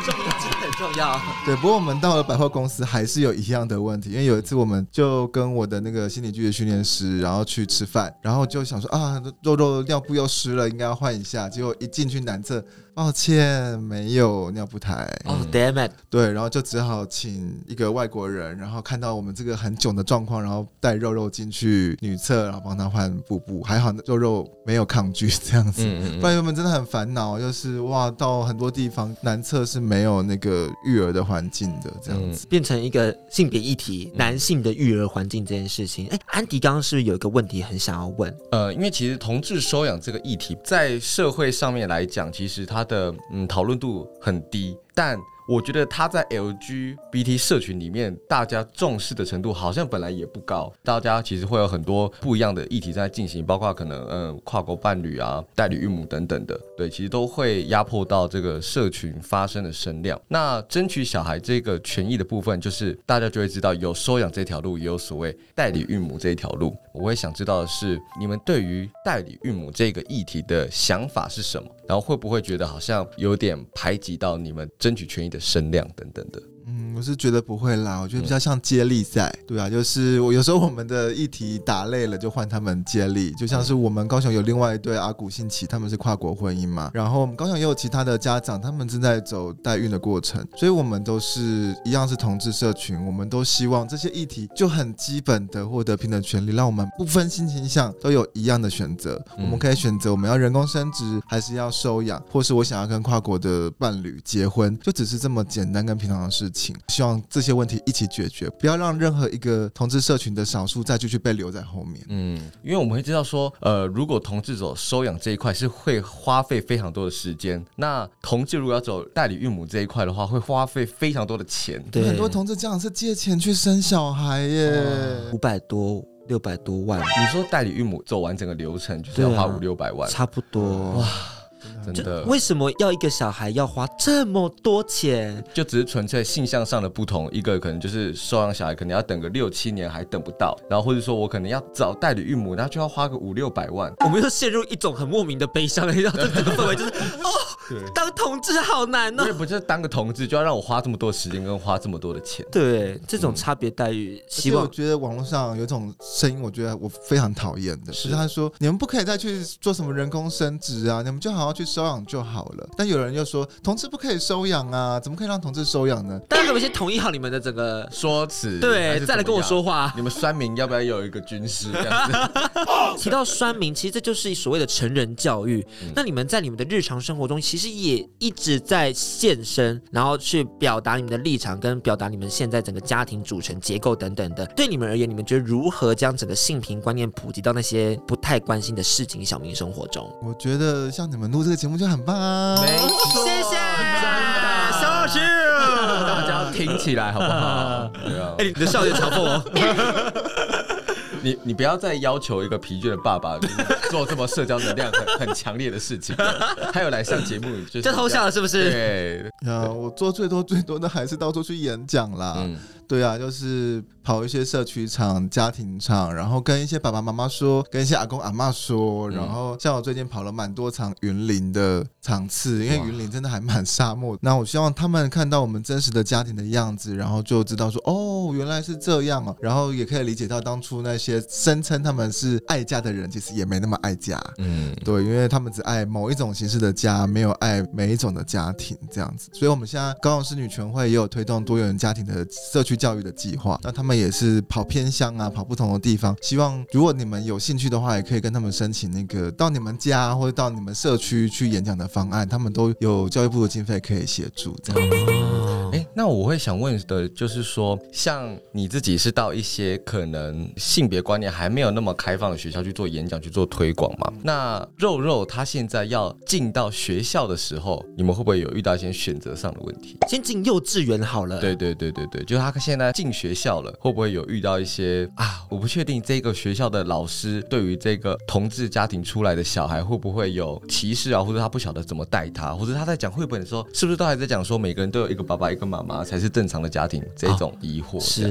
重要，真的很重要。对，不过我们到了百货公司还是有一样的问题，因为有一次我们就跟我的那个心理剧的训练师，然后去吃饭，然后就想说啊，肉肉尿布又湿了，应该要换一下，结果一进去男厕。抱歉，没有尿布台。哦、oh,，damn it！对，然后就只好请一个外国人，然后看到我们这个很囧的状况，然后带肉肉进去女厕，然后帮他换布布。还好肉肉没有抗拒这样子，嗯嗯嗯，不然我们真的很烦恼。就是哇，到很多地方男厕是没有那个育儿的环境的，这样子、嗯、变成一个性别议题，男性的育儿环境这件事情。哎，安迪刚刚是不是有一个问题很想要问？呃，因为其实同志收养这个议题在社会上面来讲，其实它的嗯讨论度很低，但。我觉得他在 LGBT 社群里面，大家重视的程度好像本来也不高。大家其实会有很多不一样的议题在进行，包括可能嗯跨国伴侣啊、代理孕母等等的，对，其实都会压迫到这个社群发声的声量。那争取小孩这个权益的部分，就是大家就会知道有收养这条路，也有所谓代理孕母这一条路。我会想知道的是，你们对于代理孕母这个议题的想法是什么？然后会不会觉得好像有点排挤到你们争取权益的声量等等的？嗯，我是觉得不会啦，我觉得比较像接力赛，嗯、对啊，就是我有时候我们的议题打累了，就换他们接力，就像是我们高雄有另外一对阿古信奇，他们是跨国婚姻嘛，然后我们高雄也有其他的家长，他们正在走代孕的过程，所以我们都是一样是同志社群，我们都希望这些议题就很基本的获得平等权利，让我们不分性倾向都有一样的选择，嗯、我们可以选择我们要人工生殖还是要收养，或是我想要跟跨国的伴侣结婚，就只是这么简单跟平常的事情。希望这些问题一起解决，不要让任何一个同志社群的少数再继续被留在后面。嗯，因为我们会知道说，呃，如果同志走收养这一块是会花费非常多的时间，那同志如果要走代理孕母这一块的话，会花费非常多的钱。对，很多同志家长是借钱去生小孩耶，五百多、六百多万。你说代理孕母走完整个流程就是要花五六百万，差不多哇。真的？为什么要一个小孩要花这么多钱？就只是纯粹性向上的不同，一个可能就是收养小孩，可能要等个六七年还等不到，然后或者说我可能要找代理孕母，那就要花个五六百万。我们又陷入一种很莫名的悲伤，然后这整个氛围就是 哦，当同志好难呢、哦。因为不是当个同志就要让我花这么多时间跟花这么多的钱？对，这种差别待遇，希望我觉得网络上有一种声音，我觉得我非常讨厌的是，他说你们不可以再去做什么人工生殖啊，你们就好好去收养就好了，但有人又说同志不可以收养啊，怎么可以让同志收养呢？大家可不可以先统一好你们的整个说辞？对，再来跟我说话。你们酸民要不要有一个军师这样子？提到酸民，其实这就是所谓的成人教育。嗯、那你们在你们的日常生活中，其实也一直在现身，然后去表达你们的立场，跟表达你们现在整个家庭组成结构等等的。对你们而言，你们觉得如何将整个性平观念普及到那些不太关心的市井小民生活中？我觉得像你们录这个节目就很棒。啊，没错，谢谢，小老师，大家要听起来好不好？对啊，哎，你的笑点嘲讽我。你你不要再要求一个疲倦的爸爸做这么社交能量很很强烈的事情，他有来上节目就偷笑了是不是？对，啊，我做最多最多的还是到处去演讲啦。嗯对啊，就是跑一些社区场、家庭场，然后跟一些爸爸妈妈说，跟一些阿公阿妈说，然后像我最近跑了蛮多场云林的场次，因为云林真的还蛮沙漠。那我希望他们看到我们真实的家庭的样子，然后就知道说，哦，原来是这样啊，然后也可以理解到当初那些声称他们是爱家的人，其实也没那么爱家。嗯，对，因为他们只爱某一种形式的家，没有爱每一种的家庭这样子。所以我们现在高雄市女权会也有推动多元家庭的社区教育的计划，那他们也是跑偏乡啊，跑不同的地方。希望如果你们有兴趣的话，也可以跟他们申请那个到你们家或者到你们社区去演讲的方案，他们都有教育部的经费可以协助。这样，哎，那我会想问的就是说，像你自己是到一些可能性别观念还没有那么开放的学校去做演讲、去做推广嘛？那肉肉他现在要进到学校的时候，你们会不会有遇到一些选择上的问题？先进幼稚园好了。对对对对对，就他现在进。进学校了，会不会有遇到一些啊？我不确定这个学校的老师对于这个同志家庭出来的小孩会不会有歧视啊？或者他不晓得怎么带他，或者他在讲绘本的时候，是不是都还在讲说每个人都有一个爸爸、一跟妈妈才是正常的家庭？这种疑惑是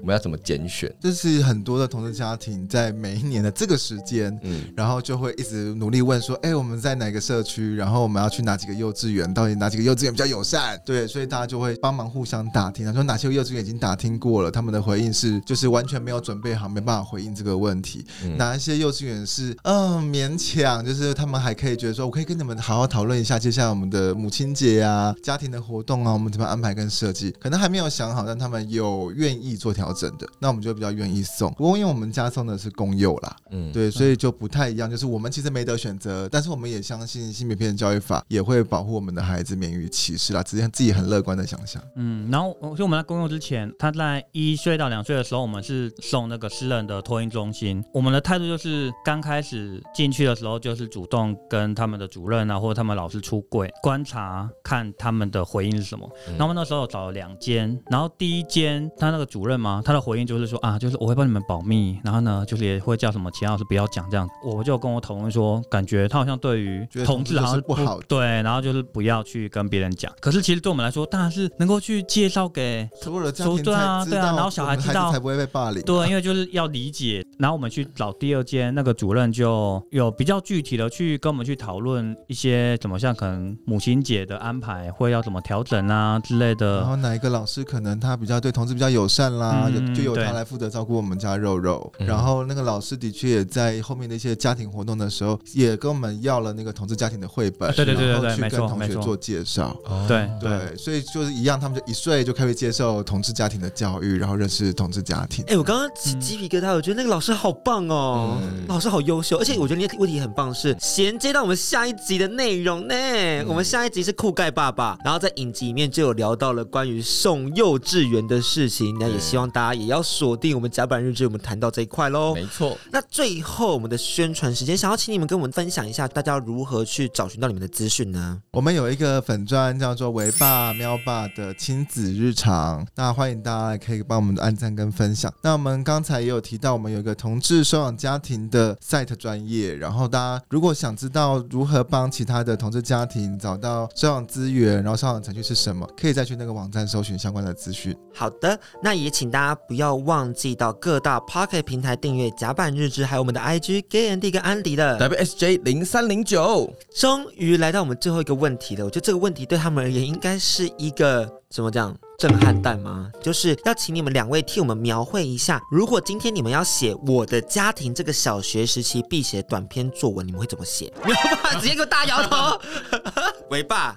我们要怎么拣选？这是很多的同志家庭在每一年的这个时间，嗯，然后就会一直努力问说，哎，我们在哪个社区？然后我们要去哪几个幼稚园？到底哪几个幼稚园比较友善？对，所以大家就会帮忙互相打听，说哪些幼稚园已经打听过了，他们的回应是就是完全没有准备好，没办法回应这个问题。嗯、哪一些幼稚园是嗯勉强，就是他们还可以觉得说，我可以跟你们好好讨论一下，接下来我们的母亲节啊、家庭的活动啊，我们怎么安排跟设计，可能还没有想好，但他们有愿意做调整的，那我们就比较愿意送。不过因为我们家送的是公幼啦，嗯，对，所以就不太一样，就是我们其实没得选择，但是我们也相信性别平等教育法也会保护我们的孩子免于歧视啦，只是自己很乐观的想象。嗯，然后就我们在公幼之前，他在一岁到两岁的时候，我们是送那个私人的托婴中心，我们的态度就是刚开始进去的时候，就是主动跟他们的主任啊，或者他们老师出柜观察，看他们的回应是什么。然后那时候找了两间，然后第一间他那个主任嘛，他的回应就是说啊，就是我会帮你们保密，然后呢，就是也会叫什么其他老师不要讲这样。我就跟我讨论说，感觉他好像对于同志好像是不好，对，然后就是不要去跟别人讲。可是其实对我们来说，当然是能够去介绍给所有的家庭，对啊，对啊，然后小孩知道才不会被霸凌。对，因为就是要理解。然后我们去找第二间，那个主任就有比较具体的去跟我们去讨论一些怎么像可能母亲节的安排会要怎么调整啊之类的。然后哪一个老师可能他比较对同志比较友善啦，嗯、就就由他来负责照顾我们家肉肉。嗯、然后那个老师的确也在后面的一些家庭活动的时候，也跟我们要了那个同志家庭的绘本，对对对对，然后去跟同学做介绍。对对，所以就是一样，他们就一岁就开始接受同志家庭的教育，然后认识同志家庭。哎，我刚刚起鸡皮疙瘩，我觉得那个老师好棒哦，嗯、老师好优秀，而且我觉得你的问题很棒，是衔接到我们下一集的内容呢。嗯、我们下一集是酷盖爸爸，然后在影集里面就有聊到了关于送幼稚园的事情，那也希望大家也要锁定我们甲板日志，我们谈到这一块喽。没错，那最后我们的宣传时间，想要请你们跟我们分享一下，大家如何去找寻到你们的资讯呢？我们有一个粉专叫做“维爸喵爸”的亲子日常，那欢迎大家可以帮我们按赞跟分享。那我们刚才也有提到，我们有一个同志收养家庭的 site 专业，然后大家如果想知道如何帮其他的同志家庭找到收养资源，然后收养程序是什么，可以再去那个网站搜寻相关的资讯。好的，那也请大家不要忘记到各大 Pocket 平台订阅甲板日志，还有我们的 IG Gay Andy 跟安迪的 WSJ 零三零九。终于来到我们最后一个问题了，我觉得这个问题对他们而言应该是一个怎么讲？震撼弹吗？就是要请你们两位替我们描绘一下，如果今天你们要写我的家庭这个小学时期必写短篇作文，你们会怎么写？没有办法，直接给我大摇头。维爸，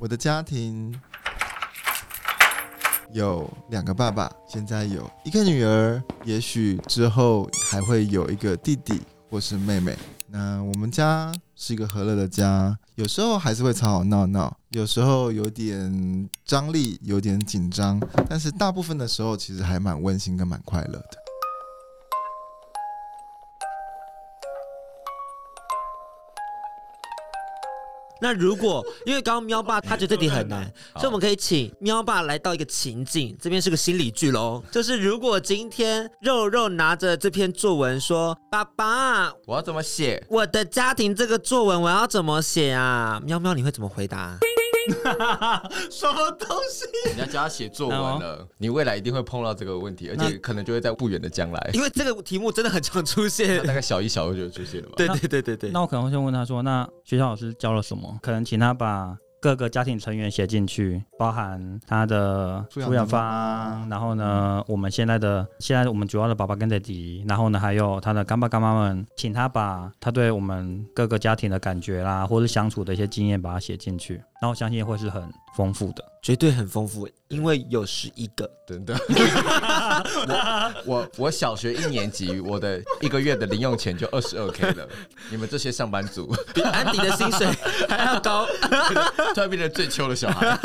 我的家庭有两个爸爸，现在有一个女儿，也许之后还会有一个弟弟或是妹妹。那我们家是一个和乐的家，有时候还是会吵吵闹闹，有时候有点张力，有点紧张，但是大部分的时候其实还蛮温馨跟蛮快乐的。那如果因为刚刚喵爸他觉得这题很难，所以我们可以请喵爸来到一个情境，这边是个心理剧喽。就是如果今天肉肉拿着这篇作文说：“爸爸，我要怎么写？我的家庭这个作文我要怎么写啊？”喵喵，你会怎么回答？什么东西？你要教他写作文了，你未来一定会碰到这个问题，而且可能就会在不远的将来。因为这个题目真的很常出现，大概小一、小二就会出现了吧？对对对对对。那我可能会先问他说：“那学校老师教了什么？”可能请他把各个家庭成员写进去，包含他的抚养方，然后呢，我们现在的现在我们主要的爸爸跟弟弟，然后呢，还有他的干爸干妈们，请他把他对我们各个家庭的感觉啦，或者相处的一些经验，把它写进去，然后我相信会是很丰富的，绝对很丰富，因为有十一个，真的。我我我小学一年级，我的一个月的零用钱就二十二 k 了。你们这些上班族，比安迪的薪水还要高，突然变成最秋的小孩。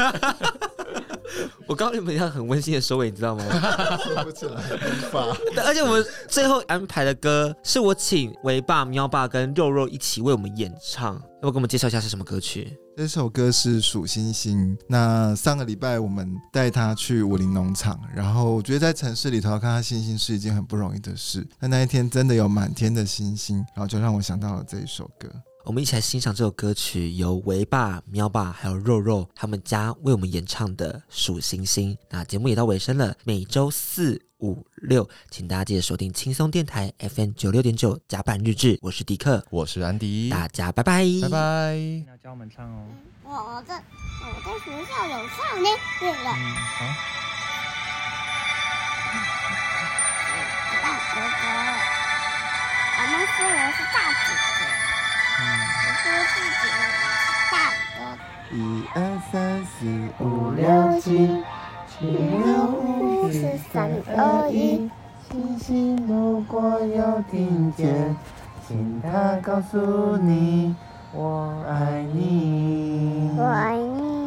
我告诉你们一样很温馨的收尾，你知道吗？说不出来，无法。而且我们最后安排的歌，是我请维爸、喵爸跟肉肉一起为我们演唱。要不要给我们介绍一下是什么歌曲？这首歌是《数星星》。那上个礼拜我们带他去武林农场，然后我觉得在城市里头看他星星是一件很不容易的事。但那一天真的有满天的星星，然后就让我想到了这一首歌。我们一起来欣赏这首歌曲，由维爸、喵爸还有肉肉他们家为我们演唱的《数星星》。那节目也到尾声了，每周四、五、六，请大家记得锁定轻松电台 FM 九六点九甲板日志。我是迪克，我是安迪，大家拜拜，拜拜。要教我们唱哦。我在我在学校有唱呢，对了。嗯，好。大哥哥，俺们说我是大姐姐。嗯。我说自己是大哥。一二三四五六七，七六五四三二一。星星如果有听见，请他告诉你，我爱你。我爱你。